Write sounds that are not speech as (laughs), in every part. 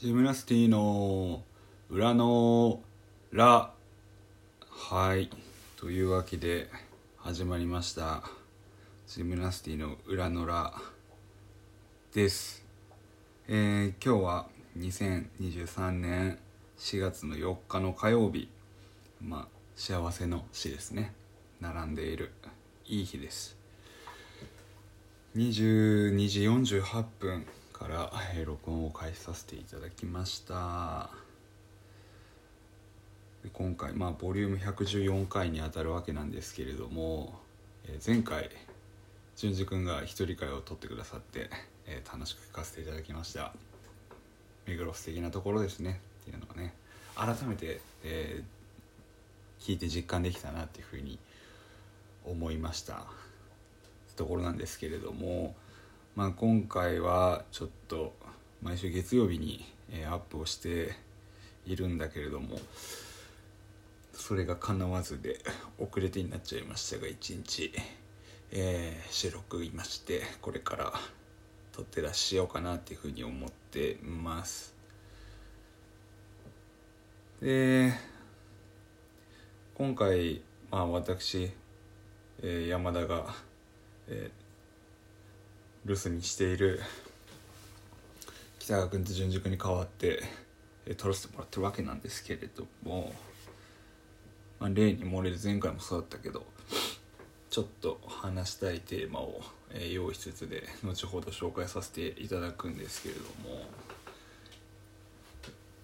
ジムナスティの裏のラはいというわけで始まりました。ジムナスティの裏のラです。えー、今日は2023年4月の4日の火曜日。まあ幸せの日ですね。並んでいるいい日です。22時48分。から、え録音を開始させていただきました。今回まあボリューム114回にあたるわけなんですけれども、え前回淳二君が一人会を撮ってくださって、え楽しく聞かせていただきました。目黒素敵なところですね。っていうのがね改めて、えー聞いて実感できたなっていうふうに思いました。ところなんですけれども、まあ、今回はちょっと毎週月曜日に、えーアップをしているんだけれどもそれが叶わずで遅れてになっちゃいましたが一日、えー収録いましてこれから撮ってらっしゃおうかなっていうふうに思ってます。で今回、まあ、私、えー山田が、えー留守にしている北川君と淳二君に代わって、撮らせてもらってるわけなんですけれども、まあ、例に漏れる前回もそうだったけどちょっと話したいテーマを、用意しつつで後ほど紹介させていただくんですけれども。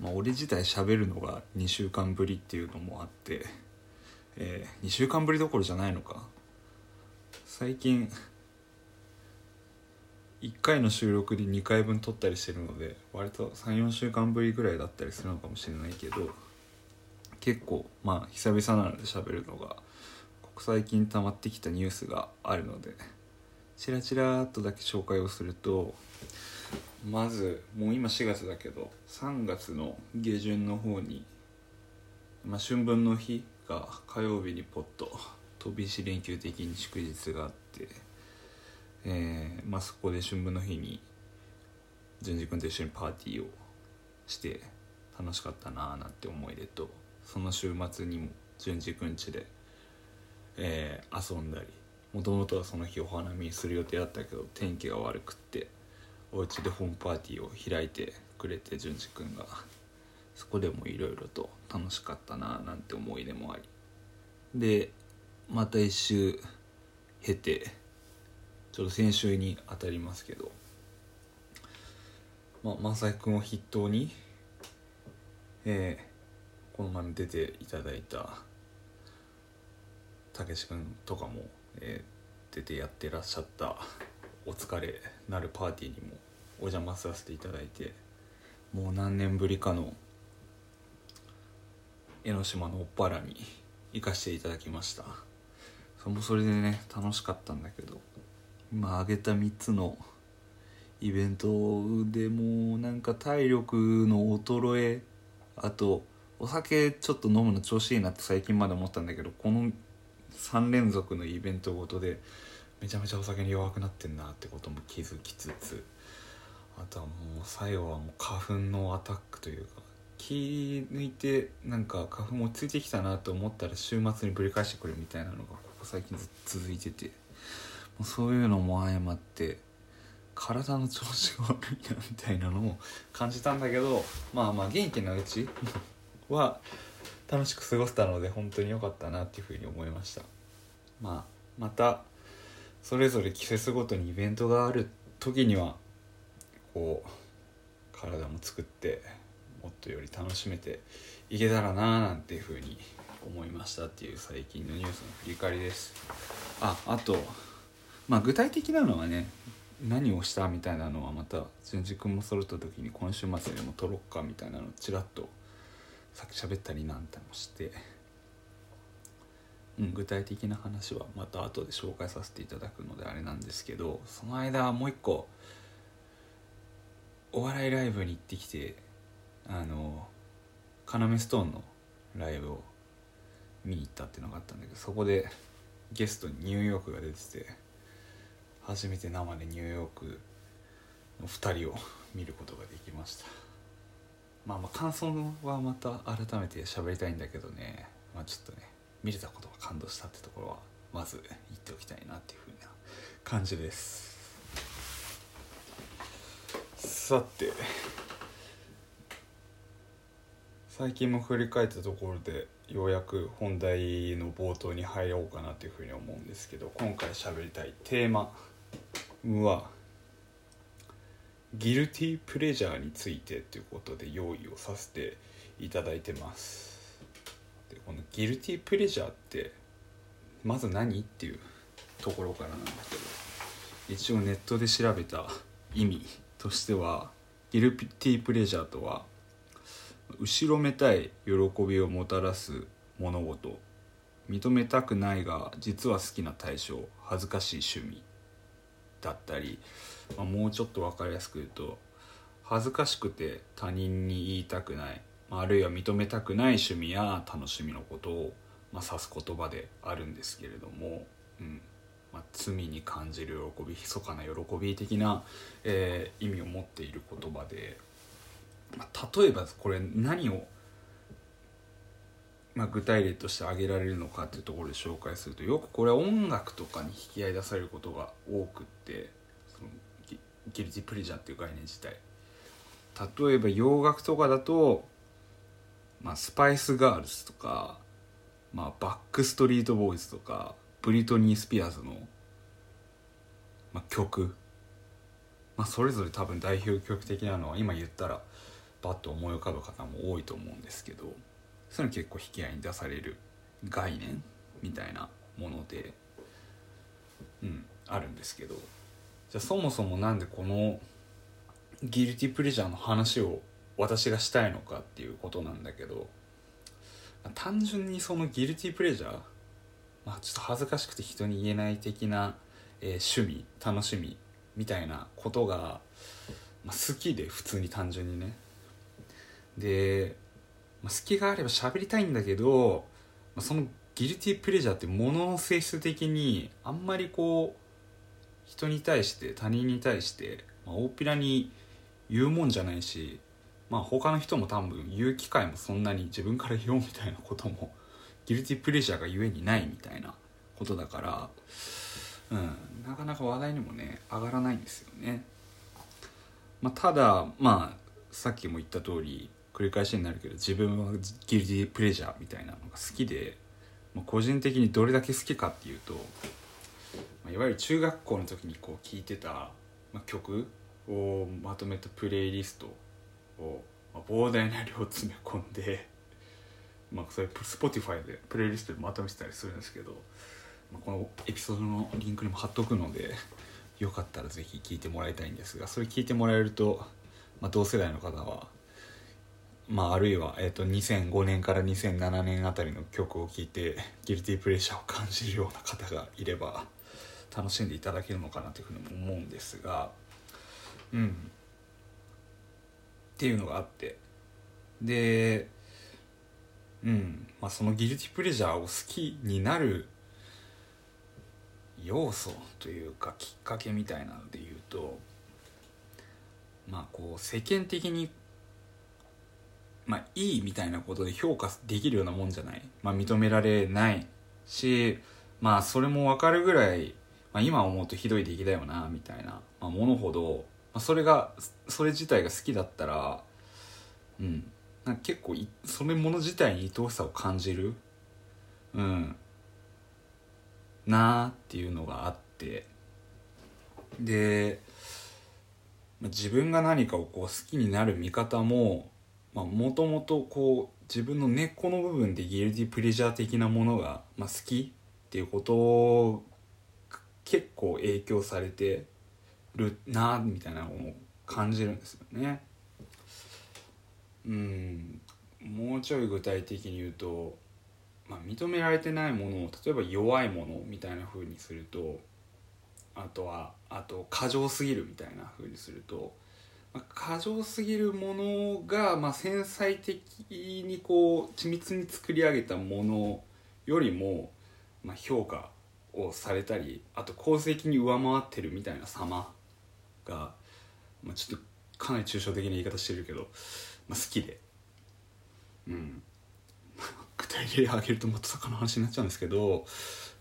まあ、俺自体喋るのが2週間ぶりっていうのもあって、え2週間ぶりどころじゃないのか最近1回の収録で2回分撮ったりしてるので割と34週間ぶりぐらいだったりするのかもしれないけど結構まあ久々なので喋るのがここ最近溜まってきたニュースがあるのでチラチラっとだけ紹介をするとまずもう今4月だけど3月の下旬の方に、まあ、春分の日が火曜日にポッと飛び石連休的に祝日があって、えーまあ、そこで春分の日に淳二君と一緒にパーティーをして楽しかったなあなんて思い出とその週末にも淳二君家で、えー遊んだりもともとはその日お花見する予定だったけど天気が悪くってお家でホームパーティーを開いてくれて淳二君がそこでもいろいろと楽しかったななんて思い出もあり。でまた一周経てちょうど先週に当たりますけど。まあ正井君を筆頭にえーこの前出ていただいたたけし君とかも、えー出てやってらっしゃったお疲れなるパーティーにもお邪魔させていただいてもう何年ぶりかの江ノ島のおっぱらに行かせていただきました。それもそれでね楽しかったんだけど。今挙げた3つのイベントでもうなんか体力の衰えあとお酒ちょっと飲むの調子いいなって最近まで思ったんだけどこの3連続のイベントごとでめちゃめちゃお酒に弱くなってんなってことも気づきつつあとはもう最後はもう花粉のアタックというか気抜いてなんか花粉も落ち着いてきたなと思ったら週末にぶり返してくるみたいなのがここ最近ずっと続いてて。うそういうのも相まって体の調子が悪いなみたいなのを感じたんだけどまあまあ元気なうちは楽しく過ごせたので本当に良かったなっていうふうに思いました。まあまたそれぞれ季節ごとにイベントがある時にはこう体も作ってもっとより楽しめていけたらななんていうふうに思いましたっていう最近のニュースの振り返りです。ああとまあ具体的なのはね何をしたみたいなのはまた淳二君も揃った時に今週末でも撮ろっかみたいなのちらっとさっき喋ったりなんてもして、うん、具体的な話はまた後で紹介させていただくのであれなんですけどその間もう一個お笑いライブに行ってきてあの要ストーンのライブを見に行ったっていうのがあったんだけどそこでゲストにニューヨークが出てて初めて生でニューヨークの2人を (laughs) 見ることができました。まあまあ感想はまた改めて喋りたいんだけどね。まあちょっとね見れたことが感動したってところはまず言っておきたいなっていうふうな感じです。さて最近も振り返ったところでようやく本題の冒頭に入ろうかなというふうに思うんですけど今回喋りたいテーマはギルティプレジャーについてということで用意をさせていただいてます。でこのギルティプレジャーってまず何っていうところからなんだけど一応ネットで調べた意味としてはギルティプレジャーとは後ろめたい喜びをもたらす物事。認めたくないが実は好きな対象。恥ずかしい趣味。だったり、まあ、もうちょっと分かりやすく言うと恥ずかしくて他人に言いたくないまあるいは認めたくない趣味や楽しみのことを、ま、指す言葉であるんですけれども、うんまあ、罪に感じる喜び密かな喜び的な、えー、意味を持っている言葉で、まあ、例えばこれ何を、まあ、具体例として挙げられるのかっていうところで紹介するとよくこれは音楽とかに引き合い出されることが多くってそのギルティプレジャーっていう概念自体。例えば洋楽とかだと、まあ、スパイスガールズとか、まあ、バックストリートボーイズとかブリトニー・スピアーズの、まあ、曲、まあ、それぞれ多分代表曲的なのは今言ったらバッと思い浮かぶ方も多いと思うんですけど。そういうの結構引き合いに出される概念みたいなもので、うん、あるんですけどじゃあそもそもなんでこのギルティプレジャーの話を私がしたいのかっていうことなんだけど単純にそのギルティプレジャー、まあ、ちょっと恥ずかしくて人に言えない的な、えー、趣味楽しみみたいなことが、まあ、好きで普通に単純にね。で、まあ、隙があれば喋りたいんだけど、まあ、そのギルティープレジャーってものの性質的にあんまりこう人に対して他人に対して、まあ、大っぴらに言うもんじゃないしまあ他の人も多分言う機会もそんなに自分から言おうみたいなこともギルティープレジャーがゆえにないみたいなことだからうんなかなか話題にもね上がらないんですよね。まあ、ただまあさっきも言った通り繰り返しになるけど自分はギルティプレジャーみたいなのが好きで、まあ、個人的にどれだけ好きかっていうと、まあ、いわゆる中学校の時にこう聴いてた、まあ、曲をまとめたプレイリストを、まあ、膨大な量詰め込んで、まあ、それ Spotify でプレイリストでまとめてたりするんですけど、まあ、このエピソードのリンクにも貼っとくのでよかったらぜひ聴いてもらいたいんですがそれ聞いてもらえると、まあ、同世代の方は、まあ、あるいは、えー、と2005年から2007年あたりの曲を聴いてギルティープレッシャーを感じるような方がいれば楽しんでいただけるのかなというふうにも思うんですがうん。っていうのがあって。でうん。まあそのギルティプレジャーを好きになる要素というかきっかけみたいなので言うとまあこう世間的にまあいいみたいなことで評価できるようなもんじゃない、まあ、認められないしまあそれも分かるぐらい、まあ、今思うとひどい出来だよなみたいな、まあ、ものほど、まあ、それがそれ自体が好きだったらうん。なんか結構いそれもの自体に愛おしさを感じるうん。なーっていうのがあって。でまあ自分が何かをこう好きになる見方ももともとこう自分の根っこの部分でギルティプレジャー的なものが、まあ、好きっていうことを結構影響されてるなみたいなのを感じるんですよね。うんもうちょい具体的に言うと、まあ、認められてないものを例えば弱いものみたいな風にするとあとはあと過剰すぎるみたいな風にすると、過剰すぎるものが、まあ、繊細的にこう緻密に作り上げたものよりも、まあ、評価をされたりあと功績に上回ってるみたいな様が、まあ、ちょっとかなり抽象的な言い方してるけどまあ、好きで。うん。具体例挙げるともっと坂の話になっちゃうんですけど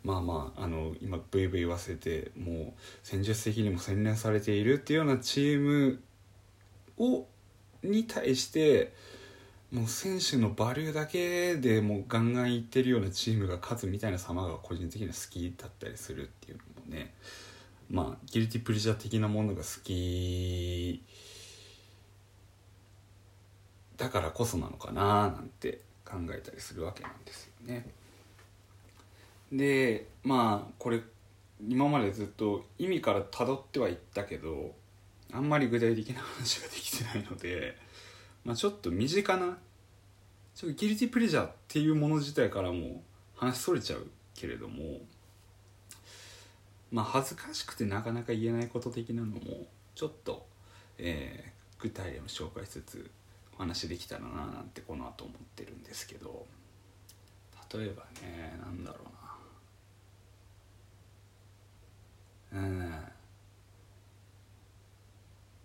まあまああの今ブイブイ言わせてもう戦術的にも洗練されているっていうようなチームをに対してもう選手のバリューだけでもうガンガンいってるようなチームが勝つみたいな様が個人的には好きだったりするっていうのもねまあギルティプリジャー的なものが好きだからこそなのかななんて考えたりするわけなんですよね。でまあこれ今までずっと意味から辿ってはいったけどあんまり具体的な話ができてないので、まあ、ちょっと身近なちょっとギルティプレジャーっていうもの自体からも話それちゃうけれどもまあ恥ずかしくてなかなか言えないこと的なのもちょっと、えー、具体例を紹介しつつお話できたらななんてこの後思ってるんですけど例えばねなんだろうな。うん。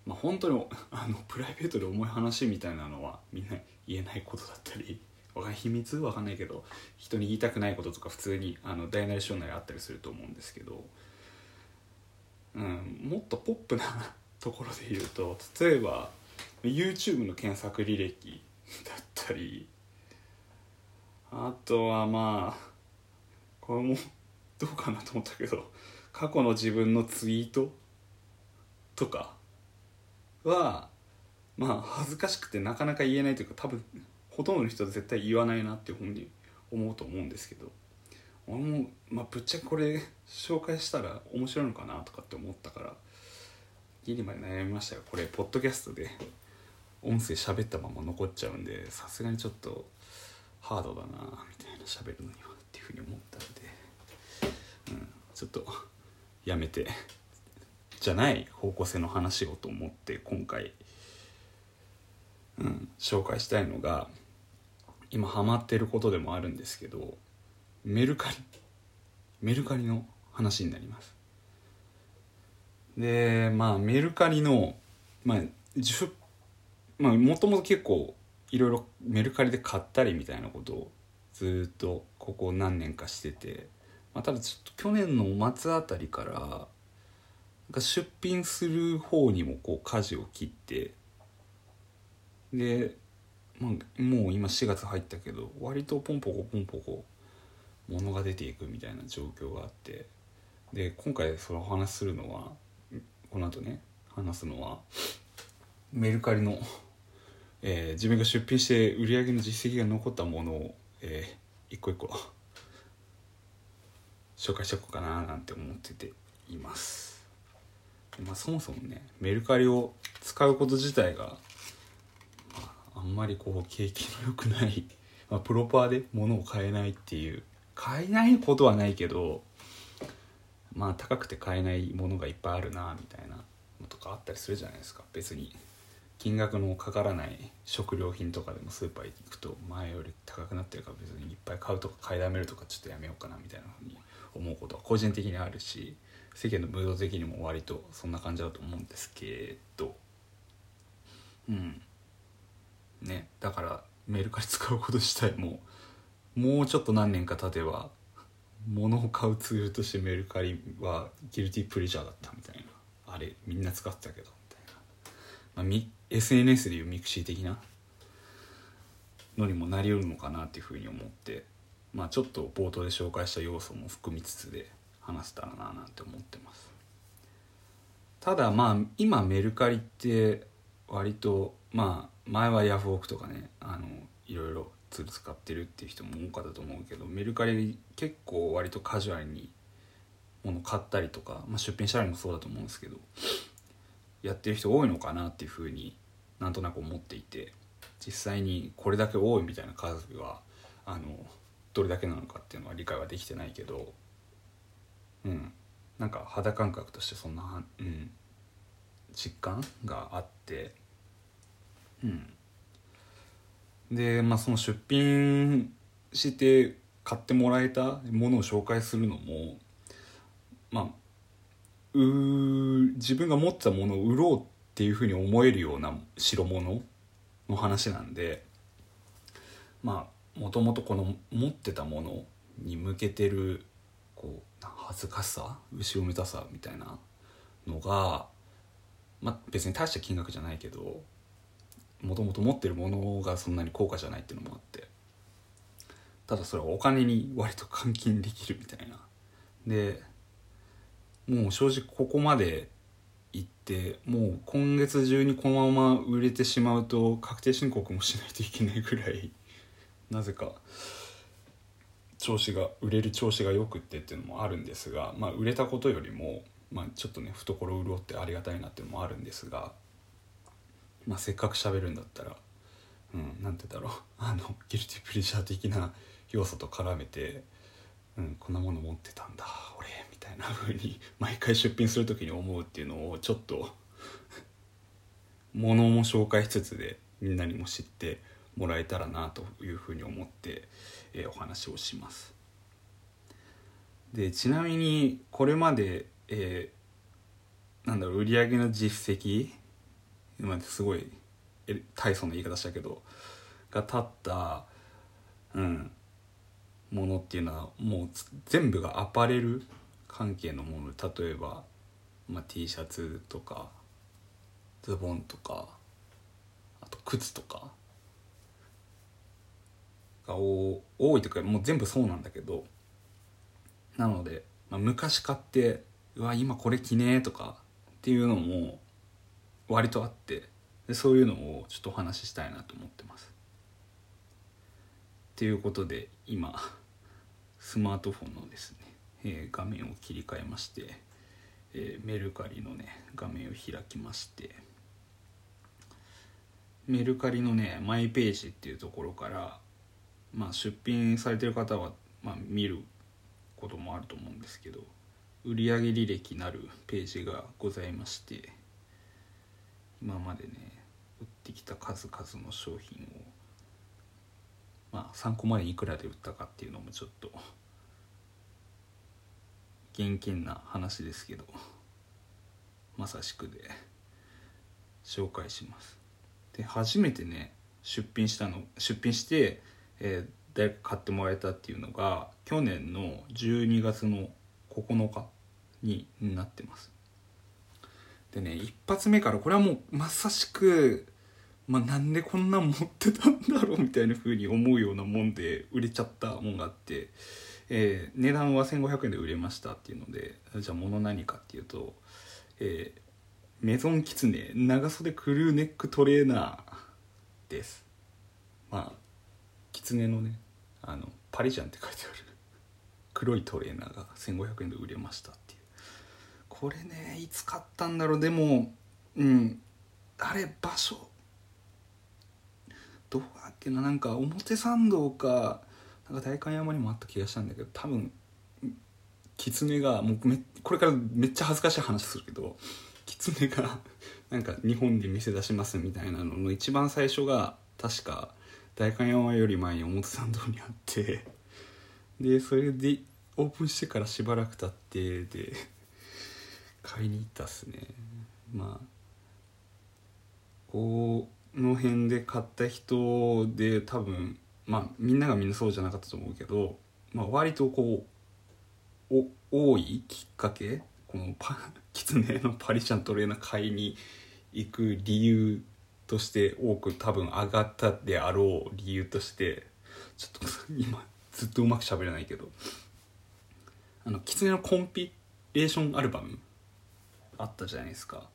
まあ本当に (laughs) あのプライベートで重い話みたいなのはみんな言えないことだったり秘密わかんないけど人に言いたくないこととか普通にあの大なり小なりあったりすると思うんですけど、うん、もっとポップなところで言うと例えば YouTube の検索履歴だったりあとはまあこれもどうかなと思ったけど過去の自分のツイートとかはまあ恥ずかしくてなかなか言えないというか多分ほとんどの人は絶対言わないなっていうふうに思うと思うんですけど俺も、まあ、ぶっちゃけこれ紹介したら面白いのかなとかって思ったからギリまで悩みましたがこれポッドキャストで音声喋ったまま残っちゃうんでさすがにちょっとハードだなみたいな喋るのにはっていうふうに思ったので、うん、ちょっとやめて。じゃない方向性の話をと思って今回、うん、紹介したいのが今ハマってることでもあるんですけどメルカリメルカリの話になります。でまあメルカリのまあまあもともと結構いろいろメルカリで買ったりみたいなことをずっとここ何年かしててまあ、ただちょっと去年の末あたりからなん出品する方にもこう舵を切ってで、まあ、もう今4月入ったけど割とポンポコポンポコ物が出ていくみたいな状況があってで今回その話するのはこの後ね話すのはメルカリの、えー、自分が出品して売り上げの実績が残ったものを、えー、一個一個紹介しておこうかななんて思ってています、まあ、そもそもねメルカリを使うこと自体が、まあ、あんまりこう景気の良くない、(laughs) まあ、プロパーで物を買えないっていう買えないことはないけどまあ高くて買えないものがいっぱいあるなみたいなのとかあったりするじゃないですか。別に金額のかからない食料品とかでもスーパー行くと前より高くなってるから別にいっぱい買うとか買いだめるとかちょっとやめようかなみたいなふうに思うことは個人的にあるし世間のムード的にも割とそんな感じだと思うんですけど。うん。ねだからメルカリ使うこと自体ももうちょっと何年か経てば物を買うツールとしてメルカリは guilty pleasure だったみたいな。あれみんな使ってたけどみたいな、まあ、SNS でいう mixi 的な。のにもなりうるのかなっていうふうに思って。まあちょっと冒頭で紹介した要素も含みつつで。話せたらななんて思ってます。ただまあ今メルカリって割とまあ前はヤフオクとかねあのいろいろツール使ってるっていう人も多かったと思うけどメルカリ結構割とカジュアルに物買ったりとか、まあ、出品したりもそうだと思うんですけどやってる人多いのかなっていうふうになんとなく思っていて実際にこれだけ多いみたいな数はあのどれだけなのかっていうのは理解はできてないけどうん。なんか肌感覚としてそんな、うん、実感があって。うん。でまあその出品して買ってもらえたものを紹介するのもまあう自分が持ってたものを売ろうっていうふうに思えるような代物の話なんでまあもともとこの持ってたものに向けてるこう恥ずかしさ後ろめたさみたいなのが、まあ、別に大した金額じゃないけどもともと持ってるものがそんなに高価じゃないっていうのもあってただそれはお金に割と換金できるみたいな。でもう正直ここまで行ってもう今月中にこのまま売れてしまうと確定申告もしないといけないぐらいなぜか調子が売れる調子がよくってっていうのもあるんですが、まあ、売れたことよりも、まあ、ちょっとね懐潤ってありがたいなっていうのもあるんですが、まあ、せっかく喋るんだったら、うん、なんて言うんだろう。(laughs) あのギルティプレジャー的な要素と絡めて、うん、こんなもの持ってたんだ俺みたいな風に (laughs) 毎回出品する時に思うっていうのをちょっとものも紹介しつつでみんなにも知ってもらえたらなというふうに思って、えー、お話をします。でちなみにこれまで、えー、なんだろう売上の実績今すごい大層な言い方したけどが立った、うん、ものっていうのはもう全部がアパレル関係のもの例えば、まあ、T シャツとかズボンとかあと靴とかが多いというかもう全部そうなんだけどなので、まあ、昔買ってうわ今これ着ねえとかっていうのも割とあってでそういうのをちょっとお話ししたいなと思ってます。ということで今スマートフォンのですね、えー、画面を切り替えまして、えー、メルカリのね画面を開きましてメルカリのねマイページっていうところからまあ、出品されてる方は、まあ、見ることもあると思うんですけど売上履歴なるページがございまして今までね売ってきた数々の商品をまあ参考までいくらで売ったかっていうのもちょっと現金な話ですけどまさしくで紹介します。で初めてね出品したの出品してえー、誰か買ってもらえたっていうのが去年の12月の9日になってます。でね一発目からこれはもうまさしく、まあ、なんでこんなん持ってたんだろうみたいな風に思うようなもんで売れちゃったもんがあって、えー、値段は1500円で売れましたっていうのでじゃあ物何かっていうと、えー、メゾンキツネ長袖クルーネックトレーナーです。まあ狐のねあのパリジャンって書いてある。(laughs) 黒いトレーナーが1500円で売れましたっていう。これねいつ買ったんだろう。でもうんあれ場所。どうだっけな。なんか表参道かなんか代官山にもあった気がしたんだけど多分狐がもうめこれからめっちゃ恥ずかしい話するけど狐がなんか日本で店出しますみたいなのの一番最初が確か代官山より前に表参道にあってでそれでオープンしてからしばらく経ってで買いに行ったっすね。まあこの辺で買った人で多分まあみんながみんなそうじゃなかったと思うけど、まあ、割とこう多いきっかけ？このパキツネのパリシャントレーナー買いに行く理由として多く多分上がったであろう理由としてちょっと (laughs) 今ずっとうまく喋れないけど。あの狐のコンピレーションアルバムあったじゃないですか、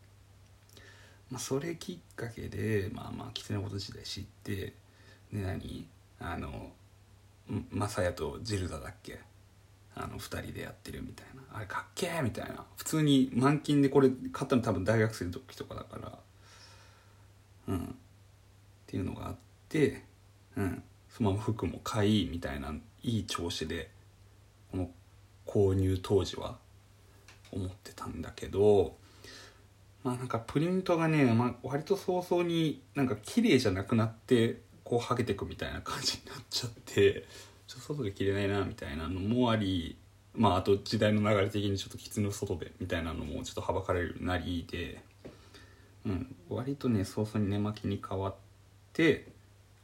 まあ、それきっかけでまあまあ狐のこと自体知ってで何？あのマサヤとジルダだっけ？あの2人でやってるみたいな。あれかっけえみたいな。普通に満金でこれ買ったの多分大学生の時とかだから。うん、っていうのがあって、うん、そのまま服も買いみたいないい調子でこの購入当時は思ってたんだけどまあなんかプリントがね、まあ、割と早々になんか綺麗じゃなくなってこうはげてくみたいな感じになっちゃってちょっと外で着れないなみたいなのもありまああと時代の流れ的にちょっと狐の外でみたいなのもちょっとはばかれるなりでうん、割とね早々に寝巻きに変わっで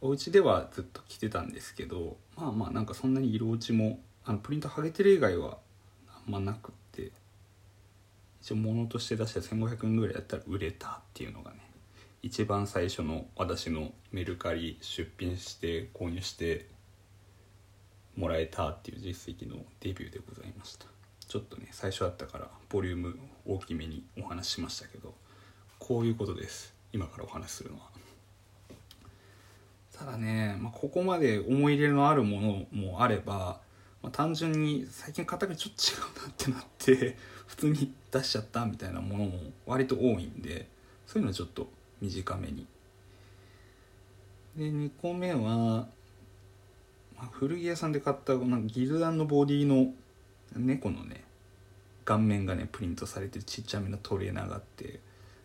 お家ではずっと着てたんですけどまあまあなんかそんなに色落ちもあのプリント剥げてる以外はあんまなくって一応物として出して1500円ぐらいやったら売れたっていうのがね一番最初の私のメルカリ出品して購入してもらえたっていう実績のデビューでございました。ちょっとね最初だったからボリューム大きめにお話ししましたけどこういうことです。今からお話しするのは。ただね、まあ、ここまで思い入れのあるものもあれば、まあ、単純に最近型がちょっと違うなってなって普通に出しちゃったみたいなものも割と多いんでそういうのはちょっと短めに。で2個目は、まあ、古着屋さんで買ったなんかギルダンのボディの猫のね顔面がねプリントされてるちっちゃめのトレーナーがあって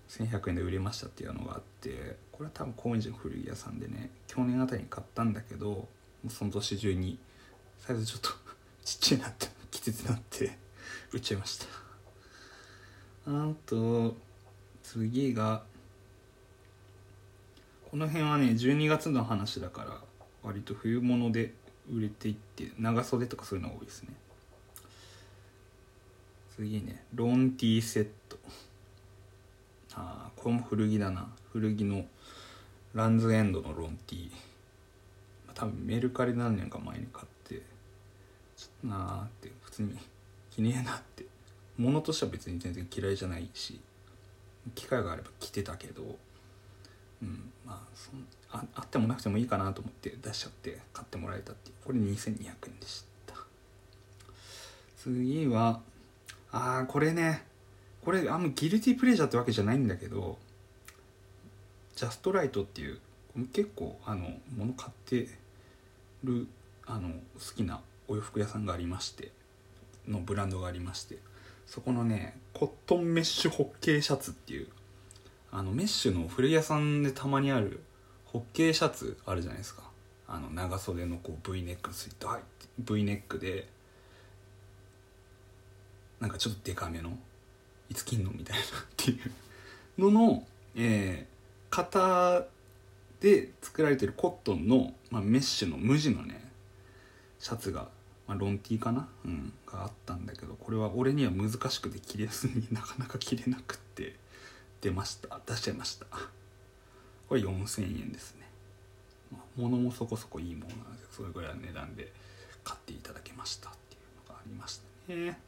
1100円で売れましたっていうのがあってこれは多分高円寺の古着屋さんでね去年あたりに買ったんだけどその年中にサイズちょっと (laughs) ちっちゃいなってきつつなって売っちゃいました。あと次がこの辺はね12月の話だから割と冬物で売れていって長袖とかそういうのが多いですね。次ねロンティーセットあこれも古着だな。古着のランズエンドのロンティー。多分メルカリ何年か前に買ってちょっとなーって普通に気にえなって。物としては別に全然嫌いじゃないし機会があれば着てたけどうんまあそんああってもなくてもいいかなと思って出しちゃって買ってもらえたっていう。これ2200円でした。次はああこれね。これあんまギルティープレジャーってわけじゃないんだけどジャストライトっていう結構あの物買ってるあの好きなお洋服屋さんがありましてのブランドがありましてそこのねコットンメッシュホッケーシャツっていうあのメッシュの古着屋さんでたまにあるホッケーシャツあるじゃないですか。あの長袖のこう V ネックスイット入って V ネックでなんかちょっとデカめのいつ着んの？みたいなっていうのの、えー、型で作られてるコットンの、まあ、メッシュの無地のねシャツが、まあ、ロンティーかな、うん、があったんだけどこれは俺には難しくて着れずに (laughs) なかなか着れなくって出ました。出しちゃいました。これ4000円ですね、まあ、物もそこそこいいものなのでそれぐらいの値段で買っていただけましたっていうのがありましたね。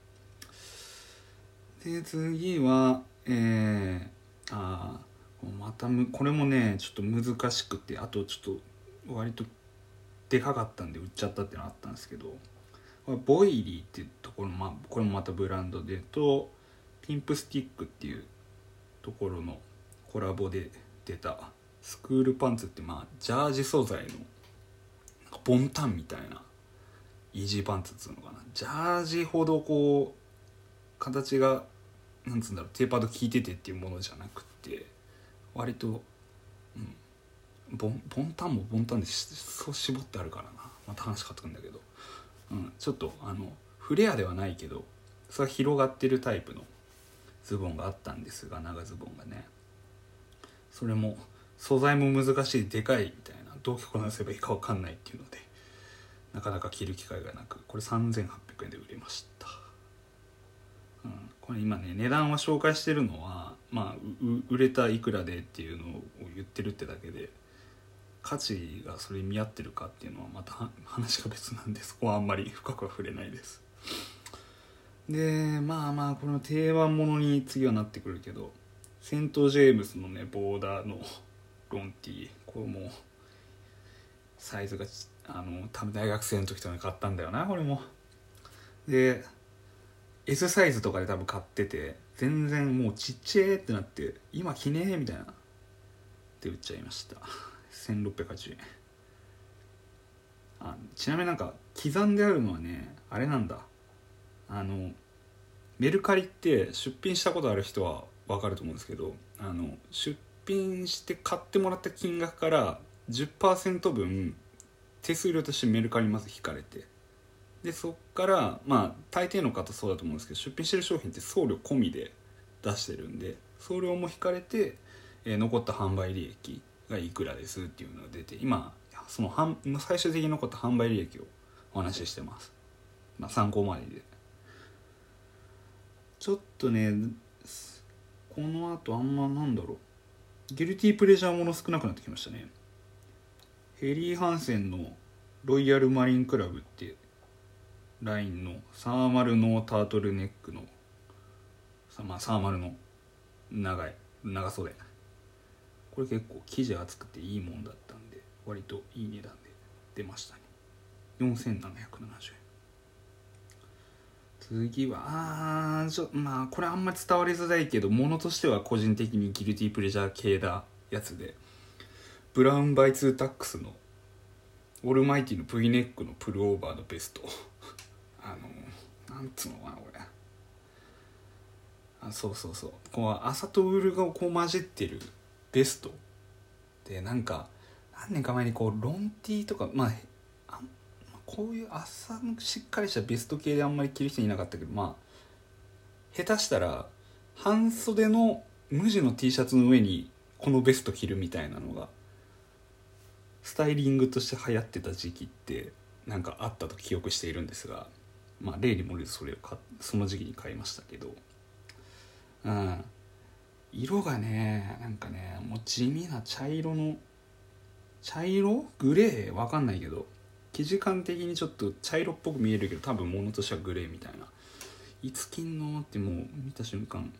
で次はえー、あまたこれもねちょっと難しくてあとちょっと割とでかかったんで売っちゃったっていうのがあったんですけどこれボイリーっていうところまあこれもまたブランドでとピンプスティックっていうところのコラボで出たスクールパンツってまあジャージ素材のボンタンみたいなイージーパンツっつうのかな。ジャージほどこう形がなんつうんだろうテーパード効いててっていうものじゃなくて割と、うん、ボンボンタンもボンタンでそう絞ってあるからな。また話変わってくんだけど、うん、ちょっとあのフレアではないけどそれは広がってるタイプのズボンがあったんですが長ズボンがね。それも素材も難しいでかいみたいなどう着こなせばいいか分かんないっていうのでなかなか着る機会がなくこれ3800円で売れました。これ今ね値段は紹介してるのはまあ売れたいくらでっていうのを言ってるってだけで価値がそれに見合ってるかっていうのはまた話が別なんでそこはあんまり深くは触れないです。でまあまあこの定番ものに次はなってくるけどセント・ジェームスのねボーダーのロンティーこれもサイズがあの多分大学生の時とか買ったんだよなこれも。で S サイズとかで多分買ってて全然もうちっちゃえってなって今着ねえみたいな。って売っちゃいました。1680円。あちなみになんか刻んであるのはねあれなんだ。あのメルカリって出品したことある人は分かると思うんですけどあの出品して買ってもらった金額から10%分手数料としてメルカリまず引かれて。でそっからまあ大抵の方そうだと思うんですけど出品してる商品って送料込みで出してるんで送料も引かれて、えー、残った販売利益がいくらですっていうのが出て今その最終的に残った販売利益をお話ししてます、まあ、参考までで。ちょっとねこの後あんまなんだろう。ギルティープレジャーもの少なくなってきましたね。ヘリー・ハンセンのロイヤルマリンクラブってラインのサーマルのタートルネックのさ、まあ、サーマルの長い長袖。これ結構生地厚くていいもんだったんで割といい値段で出ましたね。4770円。次はあーちょまあこれあんまり伝わりづらいけどものとしては個人的にギルティープレジャー系だやつでブラウンバイツータックスのオールマイティの V ネックのプルオーバーのベスト。(laughs) あのなんつうのかなこれ。あそうそうそう。こう朝とウールがこう混じってるベスト。でなんか何年か前にこうロンティーとかまあこういう朝のしっかりしたベスト系であんまり着る人いなかったけどまあ下手したら半袖の無地の T シャツの上にこのベスト着るみたいなのがスタイリングとして流行ってた時期ってなんかあったと記憶しているんですがまあ例に漏れずそれをかその時期に買いましたけど。うん。色がねなんかねもう地味な茶色の茶色？グレー？わかんないけど。生地感的にちょっと茶色っぽく見えるけど多分物としてはグレーみたいな。いつ金の？ってもう見た瞬間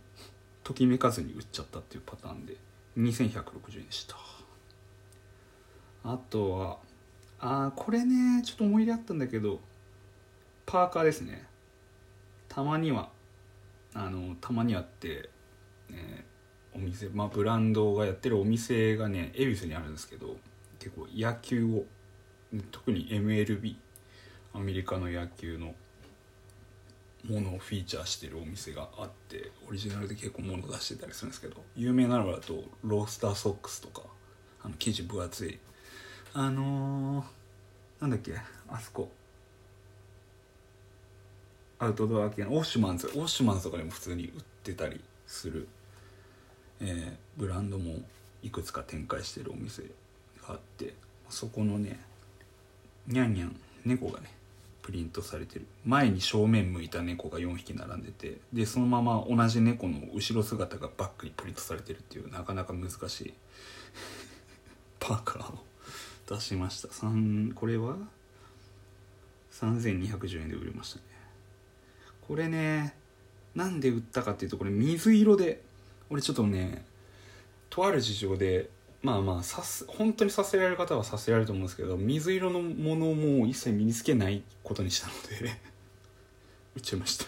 ときめかずに売っちゃったっていうパターンで。2160円でした。あとはあーこれねちょっと思い入れあったんだけど。パーカーですね。たまにはあのたまにあって、ね、お店まあブランドがやってるお店がね恵比寿にあるんですけど結構野球を特に MLB アメリカの野球のものをフィーチャーしてるお店があってオリジナルで結構物出してたりするんですけど有名なのだとロースターソックスとかあの生地分厚い。あのー、なんだっけあそこ。アウトドア系のオッシュマンズオッシュマンズとかでも普通に売ってたりする、えーブランドもいくつか展開してるお店があってそこのねニャンニャン猫がねプリントされてる。前に正面向いた猫が4匹並んでてでそのまま同じ猫の後ろ姿がバックにプリントされてるっていうなかなか難しい (laughs) パーカーを出しました。三これは？3210円で売れましたね。これねなんで売ったかっていうとこれ水色で俺ちょっとねとある事情でまあまあさす本当にさせられる方はさせられると思うんですけど水色のものをもう一切身につけないことにしたので (laughs) 売っちゃいました。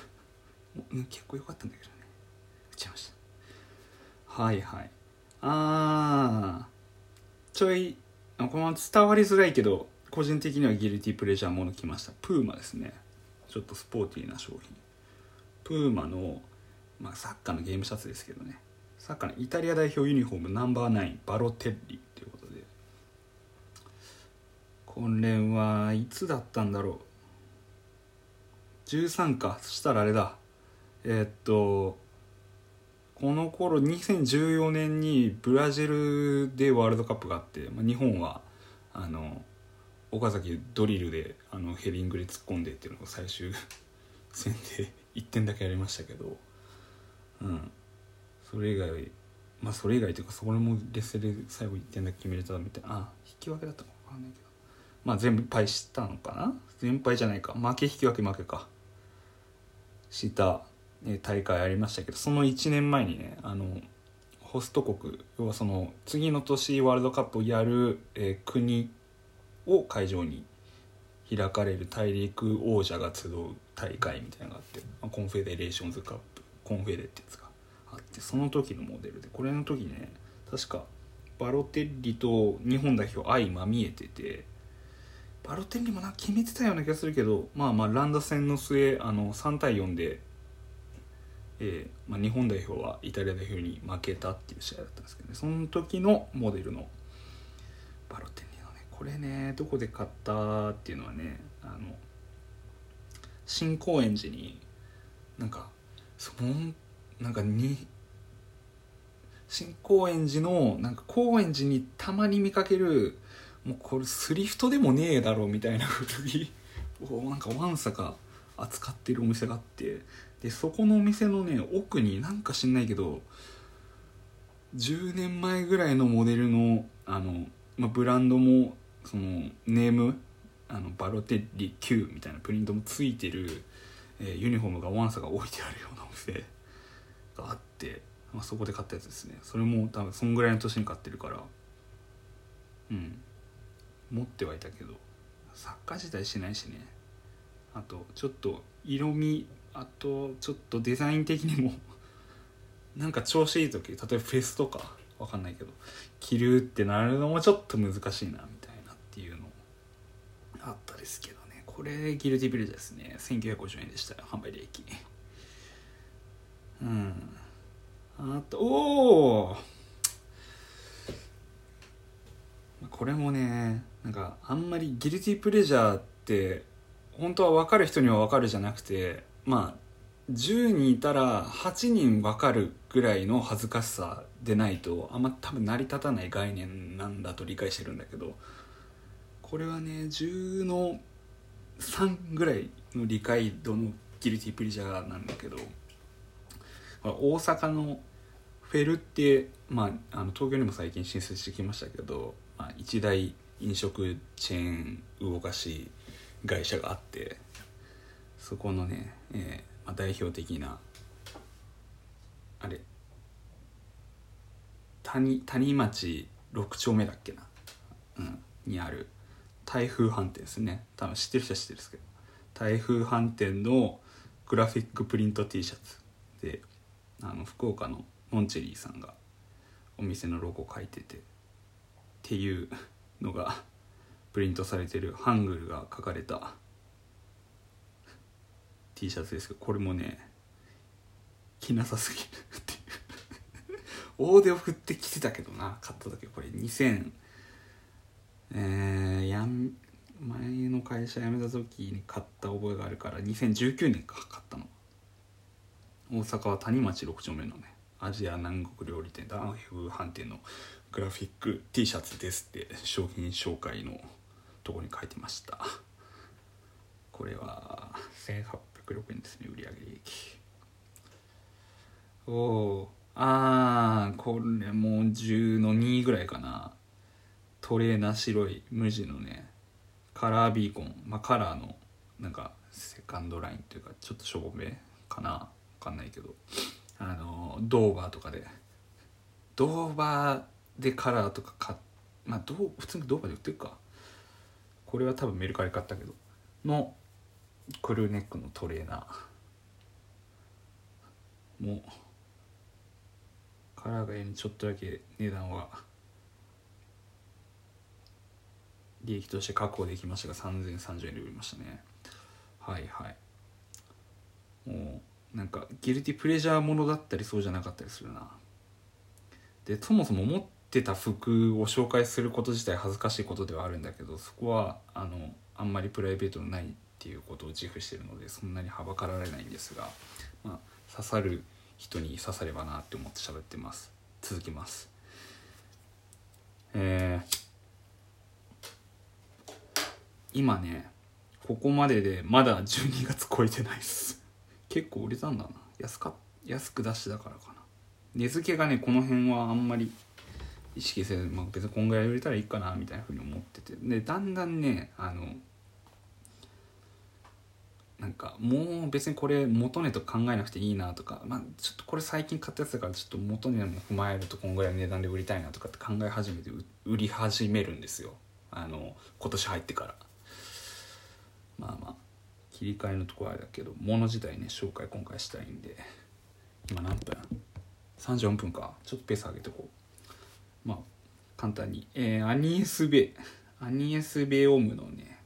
結構良かったんだけどね。売っちゃいました。はいはい。あーちょいあこのまま伝わりづらいけど個人的にはギルティプレジャーもの来ました。プーマですね。ちょっとスポーティーな商品プーマの、まあ、サッカーのゲームシャツですけどね。サッカーのイタリア代表ユニフォームナンバーナインバロテッリということで。これはいつだったんだろう。13か。そしたらあれだ。えーっとこの頃2014年にブラジルでワールドカップがあって、まあ、日本はあの岡崎ドリルであのヘディングで突っ込んでっていうのが最終戦で1点だけやりましたけどうん。それ以外まあそれ以外というかそれも劣勢で最後1点だけ決めれたみたいな。あ引き分けだったのか分かんないけど。まあ全敗したのかな？全敗じゃないか。負け引き分け負けか。したえ大会ありましたけどその1年前にねあのホスト国要はその次の年ワールドカップをやる、えー国を会場に開かれる大陸王者が集う大会みたいなのがあって、まあコンフェデレーションズカップコンフェデってやつがあってその時のモデルでこれの時ね確かバロテッリと日本代表相まみえててバロテッリもな決めてたような気がするけどまあまあ乱打戦の末あの3対4で、えーまあ、日本代表はイタリア代表に負けたっていう試合だったんですけどねその時のモデルのバロテッリのねこれねどこで買ったっていうのはねあの新高円寺になんかそのなんかに新高円寺のなんか高円寺にたまに見かけるもうこれスリフトでもねえだろみたいな古着をなんかわんさか扱ってるお店があってでそこのお店のね奥になんか知んないけど10年前ぐらいのモデルのあの、まあ、ブランドもそのネームあのバロテッリ Q みたいなプリントもついてる、えー、ユニフォームがワンサが置いてあるようなお店 (laughs) があって、まあ、そこで買ったやつですね。それも多分そんぐらいの年に買ってるから。うん。持ってはいたけど。作家自体しないしね。あとちょっと色味あとちょっとデザイン的にも (laughs) なんか調子いい時例えばフェスとかわかんないけど着るってなるのもちょっと難しいなみたいな。ですけどね。これギルティビルですね。1950円でした。販売利益。うん。あとおおこれもねなんかあんまりギルティプレジャーって本当は分かる人には分かるじゃなくてまあ10人いたら8人分かるぐらいの恥ずかしさでないとあんま多分成り立たない概念なんだと理解してるんだけどこれはね10の3ぐらいの理解度のギルティプリジャーなんだけど大阪のフェルって、まあ、あの東京にも最近進出してきましたけど、まあ、一大飲食チェーン動かし会社があってそこのね、えーまあ、代表的なあれ谷谷町6丁目だっけな、うん、にある台風飯店ですね。多分知ってる人は知ってるんですけど。台風飯店のグラフィックプリント T シャツであの福岡のモンチェリーさんがお店のロゴ書いててっていうのがプリントされてるハングルが書かれた T シャツですけどこれもね着なさすぎるっていう。大手を振ってきてたけどな買った時これ2000えー、やん前の会社辞めた時に買った覚えがあるから2019年か買ったの。大阪は谷町6丁目のねアジア南国料理店ダンフ飯店のグラフィック T シャツですって商品紹介のとこに書いてました。これは1806円ですね売上利益。おおあーこれもう10の2ぐらいかな。トレーナー白い無地のねカラービーコン。まあカラーのなんかセカンドラインというかちょっとしょぼめかな。分かんないけど。あのドーバーとかで。ドーバーでカラーとか買まあどう普通にドーバーで売ってるか。これは多分メルカリ買ったけど。のクルーネックのトレーナー。もカラーがにちょっとだけ値段は利益として確保できましたが3030円で売りましたね。はいはい。もうなんかギルティプレジャーものだったりそうじゃなかったりするな。でそもそも持ってた服を紹介すること自体恥ずかしいことではあるんだけどそこはあのあんまりプライベートのないっていうことを自負してるのでそんなにはばかられないんですが、まあ、刺さる人に刺さればなって思って喋ってます。続きます。えー、今ねここまででまだ12月超えてないっす。(laughs) 結構売れたんだな。安か安く出してたからかな。値付けがねこの辺はあんまり意識せず、まあ、別にこんぐらい売れたらいいかなみたいなふうに思ってて。でだんだんねあのなんかもう別にこれ元値と考えなくていいなとか、まあ、ちょっとこれ最近買ったやつだからちょっと元値も踏まえるとこんぐらいの値段で売りたいなとかって考え始めて売り始めるんですよ。あの今年入ってから。まあまあ切り替えのところあれだけど物自体ね紹介今回したいんで今何分34分か。ちょっとペース上げてこう。まあ簡単に、えー、アニエスベアニエスベオムのね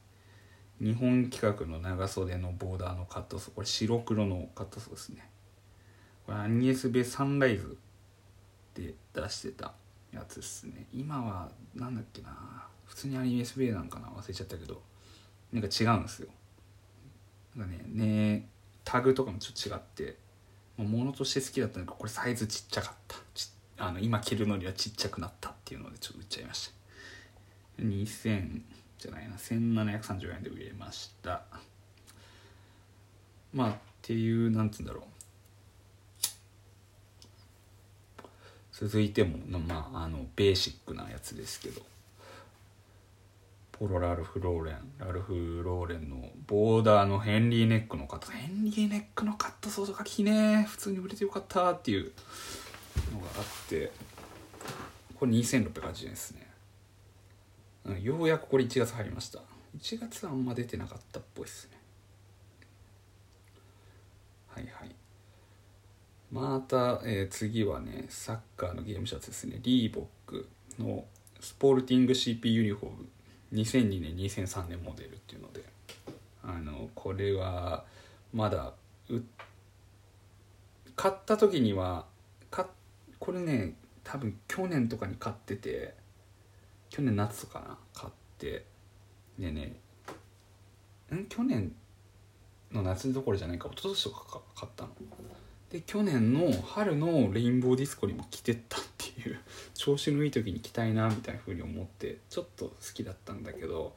日本企画の長袖のボーダーのカットソーこれ白黒のカットソーですね。これアニエスベサンライズで出してたやつですね。今はなんだっけな。普通にアニエスベなんかな？忘れちゃったけど。なんか違うんですよ。なんかねねタグとかもちょっと違ってものとして好きだったんだけどこれサイズちっちゃかった。あの今着るのにはちっちゃくなったっていうのでちょっと売っちゃいました。2000じゃないな。1734円で売れました。まあっていうなんつうんだろう。続いてもまああのベーシックなやつですけど。ポロラルフ・ローレンラルフ・ローレンのボーダーのヘンリーネックのカットヘンリーネックのカットソードがきね。普通に売れてよかったっていうのがあって。これ2680円ですね、ようやくこれ1月入りました。1月はあんま出てなかったっぽいっすね。はいはい。また、えー、次はねサッカーのゲームシャツですね。リーボックのスポルティング CP ユニフォーム。2002年2003年モデルっていうのであのこれはまだ買った時にはかこれね多分去年とかに買ってて去年夏とかな買って。でねん？去年の夏どころじゃないか一昨年とか買ったの。で去年の春のレインボーディスコにも着てったっていう (laughs) 調子のいい時に着たいなみたいな風に思ってちょっと好きだったんだけど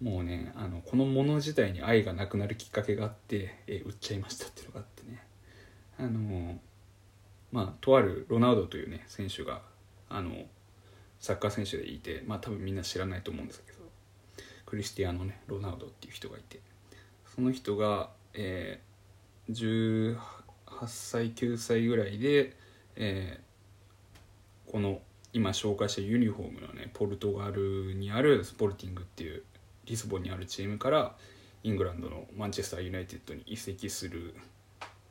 もうねあのこのもの自体に愛がなくなるきっかけがあってえ売っちゃいましたっていうのがあってね。あのまあとあるロナウドというね選手があのサッカー選手でいてまあ多分みんな知らないと思うんですけどクリスティアーノねロナウドっていう人がいてその人が、えー、8歳9歳ぐらいで、えー、この今紹介したユニフォームのねポルトガルにあるスポルティングっていうリスボンにあるチームからイングランドのマンチェスターユナイテッドに移籍する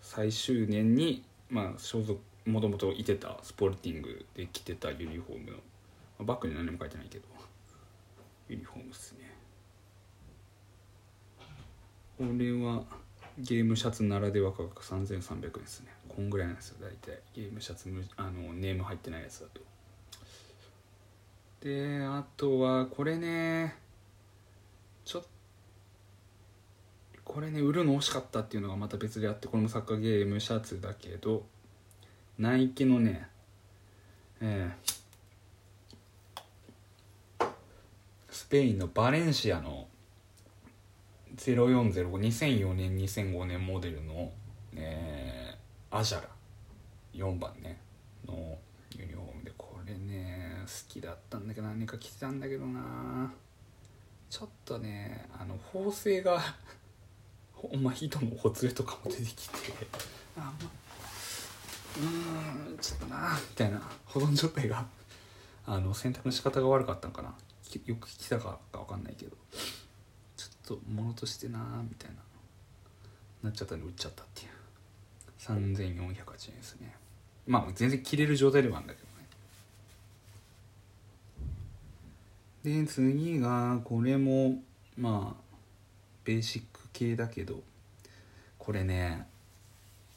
最終年に、まあ、所属もともといてたスポルティングで着てたユニフォームのバックに何も書いてないけどユニフォームですね。これはゲームシャツならでは価格3300円ですね。こんぐらいなんですよ大体。ゲームシャツあのネーム入ってないやつだと。であとはこれねちょっこれね売るの惜しかったっていうのがまた別であってこれもサッカーゲームシャツだけどナイキのねえー、スペインのバレンシアの04052004年2005年モデルの、えー、アジャラ4番ねのユニフォームでこれね好きだったんだけど何か着てたんだけどな。ちょっとねあの縫製が (laughs) ほんま人のほつれとかも出てきてあんまうんちょっとなみたいな保存状態があの洗濯の仕方が悪かったのかな。よく着たかか分かんないけど。と物としてなみたいな。なっちゃったんで売っちゃったっていう。3408円ですね。まあ全然着れる状態ではあるんだけどね。で次がこれもまあベーシック系だけどこれね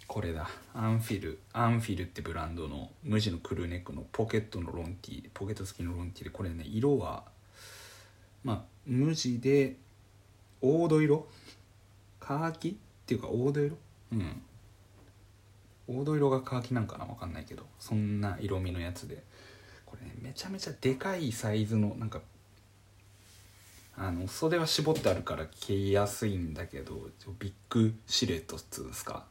これだ。 UNFIL UNFIL ってブランドの無地のクルーネックのポケットのロンティーポケット付きのロンティーでこれね色はまあ無地で黄土色？カーキっていうか黄土色？うん。黄土色がカーキなんかな？分かんないけど。そんな色味のやつで。これねめちゃめちゃでかいサイズのなんかあの袖は絞ってあるから着やすいんだけどビッグシルエットっつうんですか？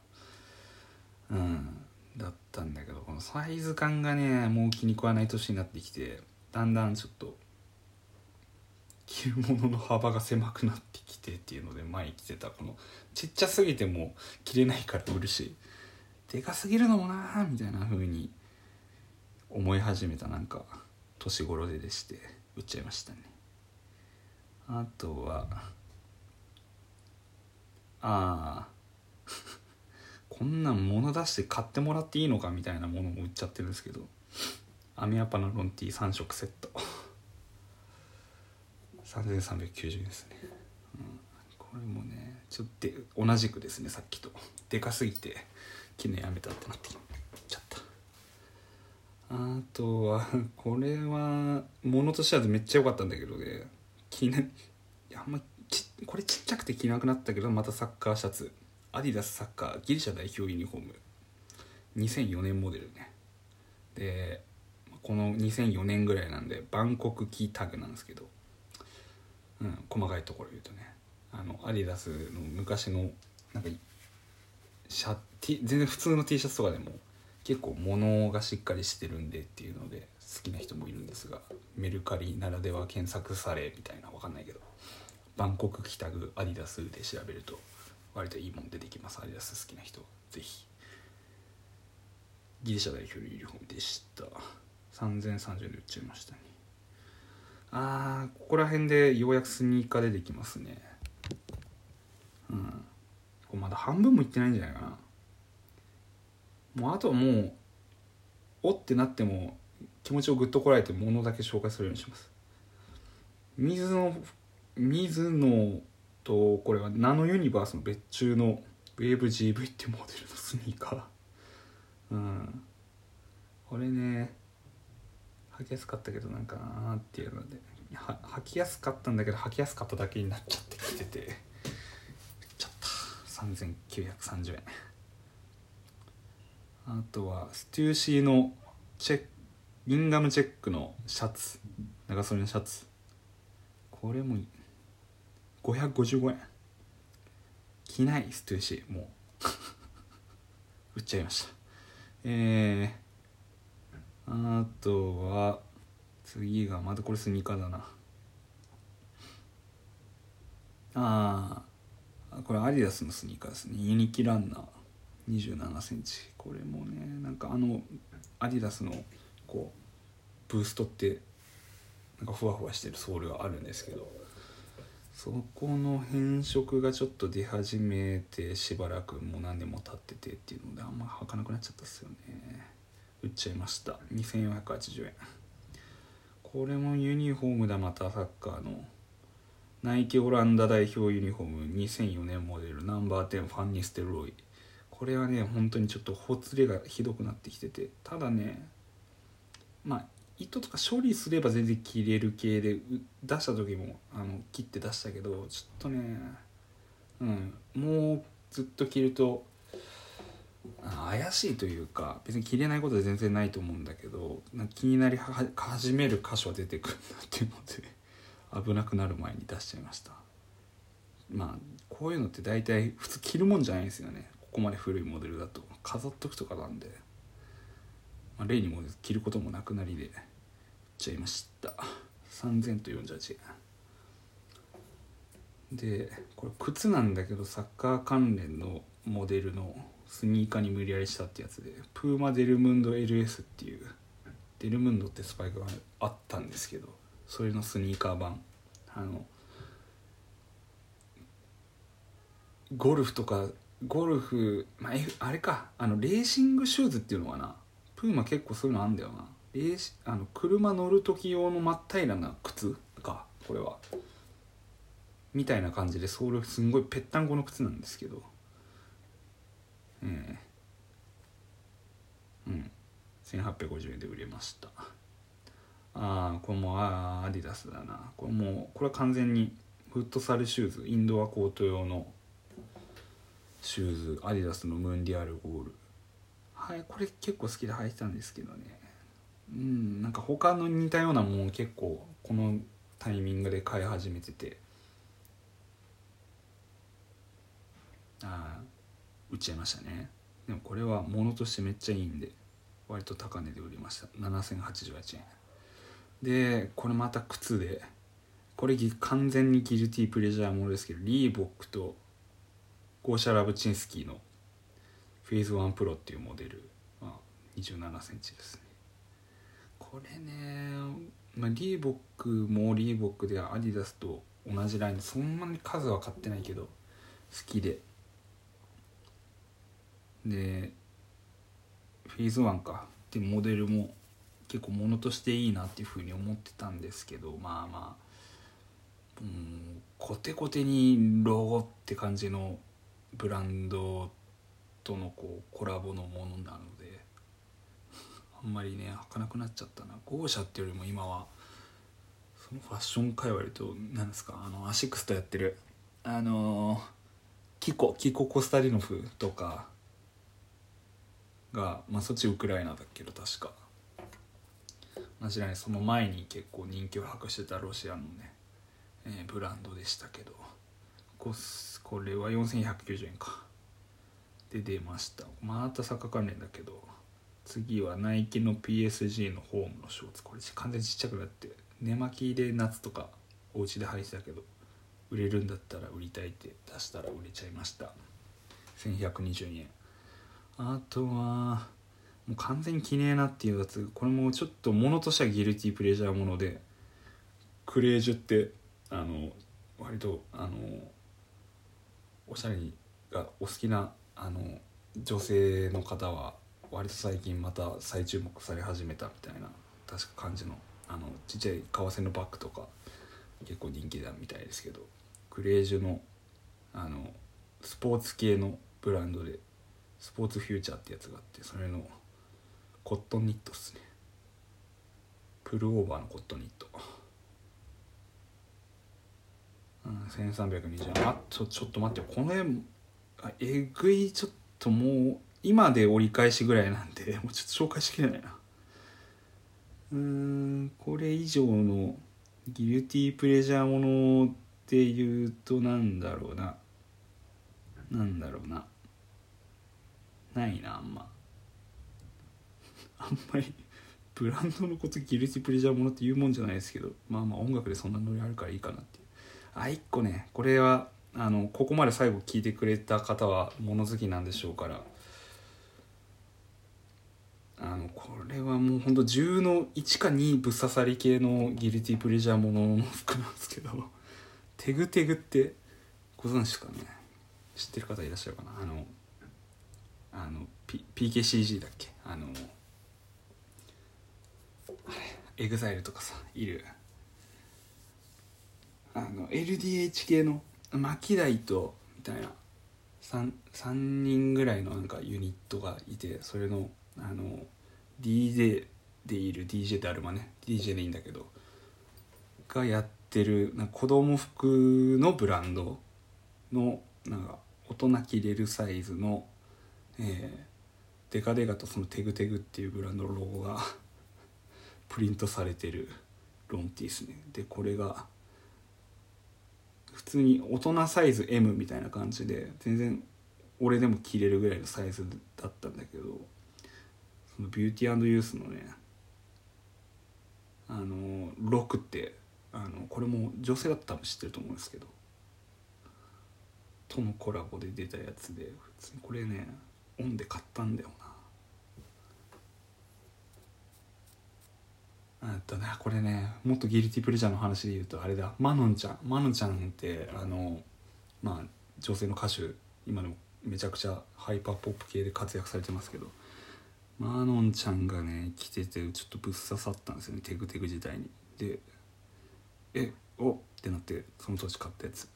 うん。だったんだけどこのサイズ感がねもう気に食わない年になってきてだんだんちょっと着るものの幅が狭くなってきてっていうので前着てたこのちっちゃすぎても着れないから売るしでかすぎるのもなーみたいな風に思い始めた。なんか年頃ででして売っちゃいましたね。あとはああ (laughs) こんなん物出して買ってもらっていいのかみたいなものも売っちゃってるんですけど。アメアパのロンティー3色セット。3390円ですね、うん、これもねちょっと同じくですねさっきと。でかすぎて昨日やめたってなってきちゃった。あとはこれは物としてはめっちゃ良かったんだけどね。着ねあんまちこれちっちゃくて着なくなったけどまたサッカーシャツ。アディダスサッカーギリシャ代表ユニフォーム。2004年モデルね。でこの2004年ぐらいなんでバンコクキータグなんですけど、うん、細かいところ言うとねあのアディダスの昔のなんかシャティ全然普通の T シャツとかでも結構物がしっかりしてるんでっていうので好きな人もいるんですがメルカリならでは検索されみたいな分かんないけどバンコクキタグアディダスで調べると割といいもん出てきます。アディダス好きな人。ぜひ。ギリシャ代表のユニフォームでした。3030で売っちゃいましたね。あーここら辺でようやくスニーカー出てきますね。うん。これまだ半分もいってないんじゃないかな。もうあとはもうおってなっても気持ちをぐっとこらえてものだけ紹介するようにします。水野水野とこれはナノユニバースの別注のウェーブ GV ってモデルのスニーカー。うん。これね履きやすかったけどなんかなーっていうのでは履きやすかったんだけど履きやすかっただけになっちゃってきててちょっと3930円あとはステューシーのチェックリンガムチェックのシャツ長袖のシャツ。これも555円着ないステューシーもう。(laughs) 売っちゃいました。えー、あとは次がまたこれスニーカーだな。ああこれアディダスのスニーカーですね。ユニキランナー。2 7センチ。これもねなんかあのアディダスのこうブーストってなんかふわふわしてるソールがあるんですけどそこの変色がちょっと出始めてしばらくもう何年も経っててっていうのであんま履かなくなっちゃったっすよね。売っちゃいました。2480円。これもユニフォームだまたサッカーの。ナイキオランダ代表ユニフォーム。2004年モデル。ナンバー10ファンニステロイ。これはね本当にちょっとほつれがひどくなってきてて。ただねまあ糸とか処理すれば全然切れる系で出した時もあの切って出したけどちょっとねうん。もうずっと着ると怪しいというか別に着れないことは全然ないと思うんだけどな気になり始める箇所は出てくるなっていうので (laughs) 危なくなる前に出しちゃいました。まあこういうのって大体普通着るもんじゃないんですよね。ここまで古いモデルだと。飾っとくとかなんで。まあ、例にも着ることもなくなりで売っちゃいました。3000と48円。でこれ靴なんだけどサッカー関連のモデルのスニーカーに無理やりしたってやつでプーマデルムンド LS っていうデルムンドってスパイクがあったんですけどそれのスニーカー版。あのゴルフとかゴルフ、まあ、あれか。あのレーシングシューズっていうのかな。プーマ結構そういうのあんだよな。えー、あの車乗る時用の真っ平らな靴かこれは。みたいな感じでソールすんごいぺったんこの靴なんですけど。ええー、うん。1850円で売れました。ああこれもあアディダスだな。これもうこれは完全にフットサルシューズインドアコート用のシューズアディダスのムンディアルゴール。はいこれ結構好きで履いてたんですけどね。うんなんか他の似たようなもん結構このタイミングで買い始めてて。ああ売っちゃいましたね。でもこれは物としてめっちゃいいんで割と高値で売りました。7088円。でこれまた靴でこれ完全にギルティープレジャーものですけどリーボックとゴーシャ・ラブチンスキーのフェーズ1プロっていうモデル、まあ、2 7センチですね。これね、まあ、リーボックもリーボックではアディダスと同じラインでそんなに数は買ってないけど好きで。でフェーズ1か。っていうモデルも結構ものとしていいなっていうふうに思ってたんですけどまあまあうんコテコテにロゴって感じのブランドとのこうコラボのものなのであんまりね履かなくなっちゃったな。豪車っていうよりも今はそのファッション界隈と何ですかあのアシックスとやってるあのキコキコ・コスタリノフとかがまあそっちウクライナだっけど確か。話じゃない。その前に結構人気を博してたロシアのね、えーブランドでしたけど。ここれは4190円か。で出ました。またサッカー関連だけど。次はナイキの PSG のホームのショーツ。これ完全にちっちゃくなって寝巻きで夏とかお家で履いてたけど売れるんだったら売りたいって出したら売れちゃいました。1120円。あとはもう完全に着ねえなっていうやつ。これもちょっと物としてはギルティープレジャーもので。クレージュってあの割とあのおしゃれがお好きなあの女性の方は割と最近また再注目され始めたみたいな確か感じのあのちっちゃい革製のバッグとか結構人気だみたいですけど。クレージュのあのスポーツ系のブランドでスポーツフューチャーってやつがあってそれのコットンニットっすね。プルオーバーのコットンニット。うん1320あちょちょっと待ってこの辺あえぐいちょっともう今で折り返しぐらいなんで (laughs) もうちょっと紹介しきれないな。うーんこれ以上のギルティープレジャーものっていうとなんだろうな。なんだろうな。ないなあんま。(laughs) あんまりブランドのことギルティプレジャーものって言うもんじゃないですけどまあまあ音楽でそんなノリあるからいいかなっていう。あ一個ねこれはあのここまで最後聞いてくれた方は物好きなんでしょうから。あのこれはもうほんと10の1か2ぶっ刺さり系の guilty pleasure ものの服なんですけど (laughs) テグテグってご存知ですかね？知ってる方いらっしゃるかな？あのあの、P、 PKCZ だっけ？あのあれエグザイルとかさいる。あの LDH 系の巻台とみたいな 3, 3人ぐらいのなんかユニットがいてそれのあの DJ でいる DJ であるまね。DJ でいいんだけどがやってるなんか子供服のブランドのなんか大人着れるサイズの、えー、デカデカとそのテグテグっていうブランドのロゴが (laughs) プリントされてるロンティーですね。でこれが普通に大人サイズ M みたいな感じで全然俺でも着れるぐらいのサイズだったんだけどそのビューティーユースのねあのロクってあのこれも女性だったら多分知ってると思うんですけどとのコラボで出たやつで普通にこれねオンで買ったんだよな。あとねこれねもっとギルティプレジャーの話で言うとあれだ。マノンちゃん。マノンちゃんってあのまあ女性の歌手。今でもめちゃくちゃハイパーポップ系で活躍されてますけど。マノンちゃんがね着ててちょっとぶっ刺さったんですよね。テグテグ時代に。でえおってなってその当時買ったやつ。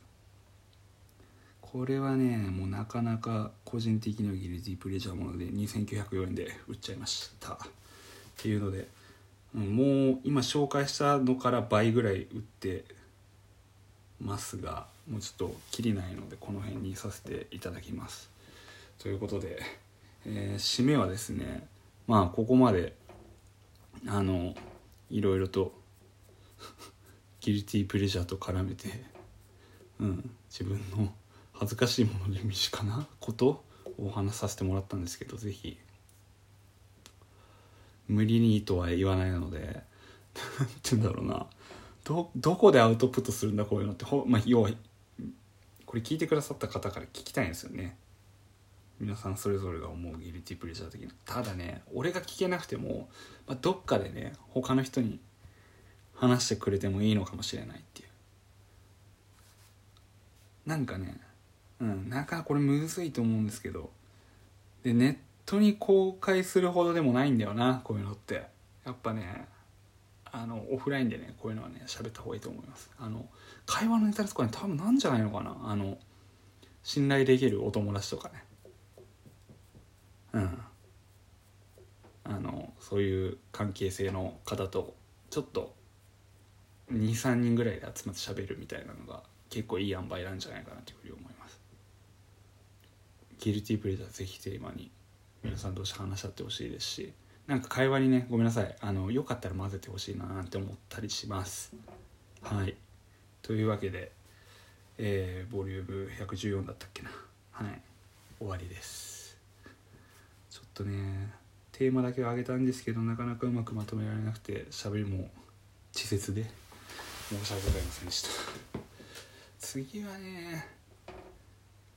これはねもうなかなか個人的にはギルティプレジャーもので2904円で売っちゃいましたっていうので、もう今紹介したのから倍ぐらい売ってますがもうちょっときりないのでこの辺にさせていただきます。ということで、えー、締めはですねまあここまであのいろいろと (laughs) ギルティープレジャーと絡めて、うん、自分の恥ずかしいもので身近なことをお話しさせてもらったんですけど是非無理にとは言わないので何て言うんだろうな。どどこでアウトプットするんだこういうのってほ、まあ、要はこれ聞いてくださった方から聞きたいんですよね。皆さんそれぞれが思うギルティプレジャー的な。ただね俺が聞けなくても、まあ、どっかでね他の人に話してくれてもいいのかもしれないっていう。なんかねうん。なかなかこれむずいと思うんですけど。でネットに公開するほどでもないんだよなこういうのって。やっぱねあのオフラインでねこういうのはね喋った方がいいと思います。あの会話のネタとかね多分なんじゃないのかな。あの信頼できるお友達とかね。うん。あのそういう関係性の方とちょっと23人ぐらいで集まって喋るみたいなのが結構いい塩梅なんじゃないかなというふうに思います。ギルティープレジャーぜひテーマに皆さん同士話し合ってほしいですしなんか会話にねごめんなさい。あのよかったら混ぜてほしいなって思ったりします。はい。というわけでえー、ボリューム114だったっけな。はい。終わりです。ちょっとねテーマだけは上げたんですけどなかなかうまくまとめられなくて喋りも稚拙で申し訳ございませんでした。次はね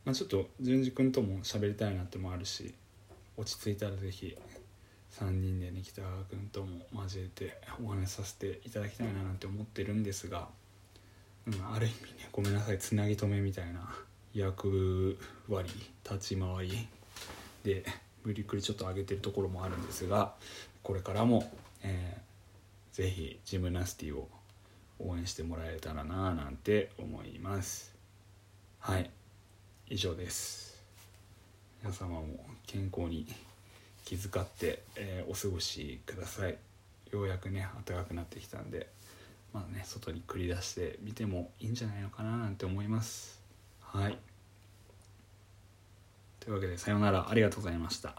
まあちょっと淳二君とも喋りたいなってもあるし落ち着いたら是非3人でね北川君とも交えてお話しさせていただきたいななんて思ってるんですが、うん、ある意味ねごめんなさいつなぎ止めみたいな役割立ち回りで無理くりちょっと上げてるところもあるんですがこれからも、えー、ぜひジムナスティを応援してもらえたらななんて思います。はい。以上です。皆様も健康に気遣って、えー、お過ごしください。ようやくね暖かくなってきたんでまあね外に繰り出してみてもいいんじゃないのかななんて思います。はい。というわけでさようなら。ありがとうございました。